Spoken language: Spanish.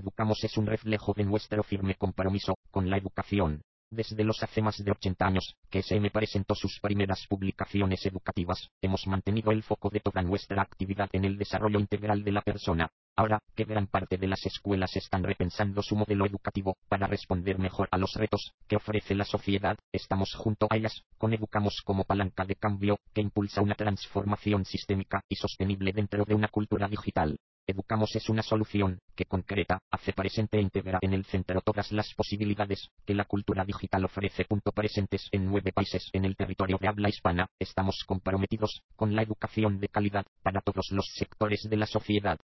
Educamos es un reflejo de nuestro firme compromiso con la educación. Desde los hace más de 80 años, que SM presentó sus primeras publicaciones educativas, hemos mantenido el foco de toda nuestra actividad en el desarrollo integral de la persona. Ahora, que gran parte de las escuelas están repensando su modelo educativo, para responder mejor a los retos que ofrece la sociedad, estamos junto a ellas, con Educamos como palanca de cambio, que impulsa una transformación sistémica y sostenible dentro de una cultura digital. Educamos es una solución que concreta, hace presente e integra en el centro todas las posibilidades que la cultura digital ofrece. Punto presentes en nueve países en el territorio de habla hispana, estamos comprometidos con la educación de calidad para todos los sectores de la sociedad.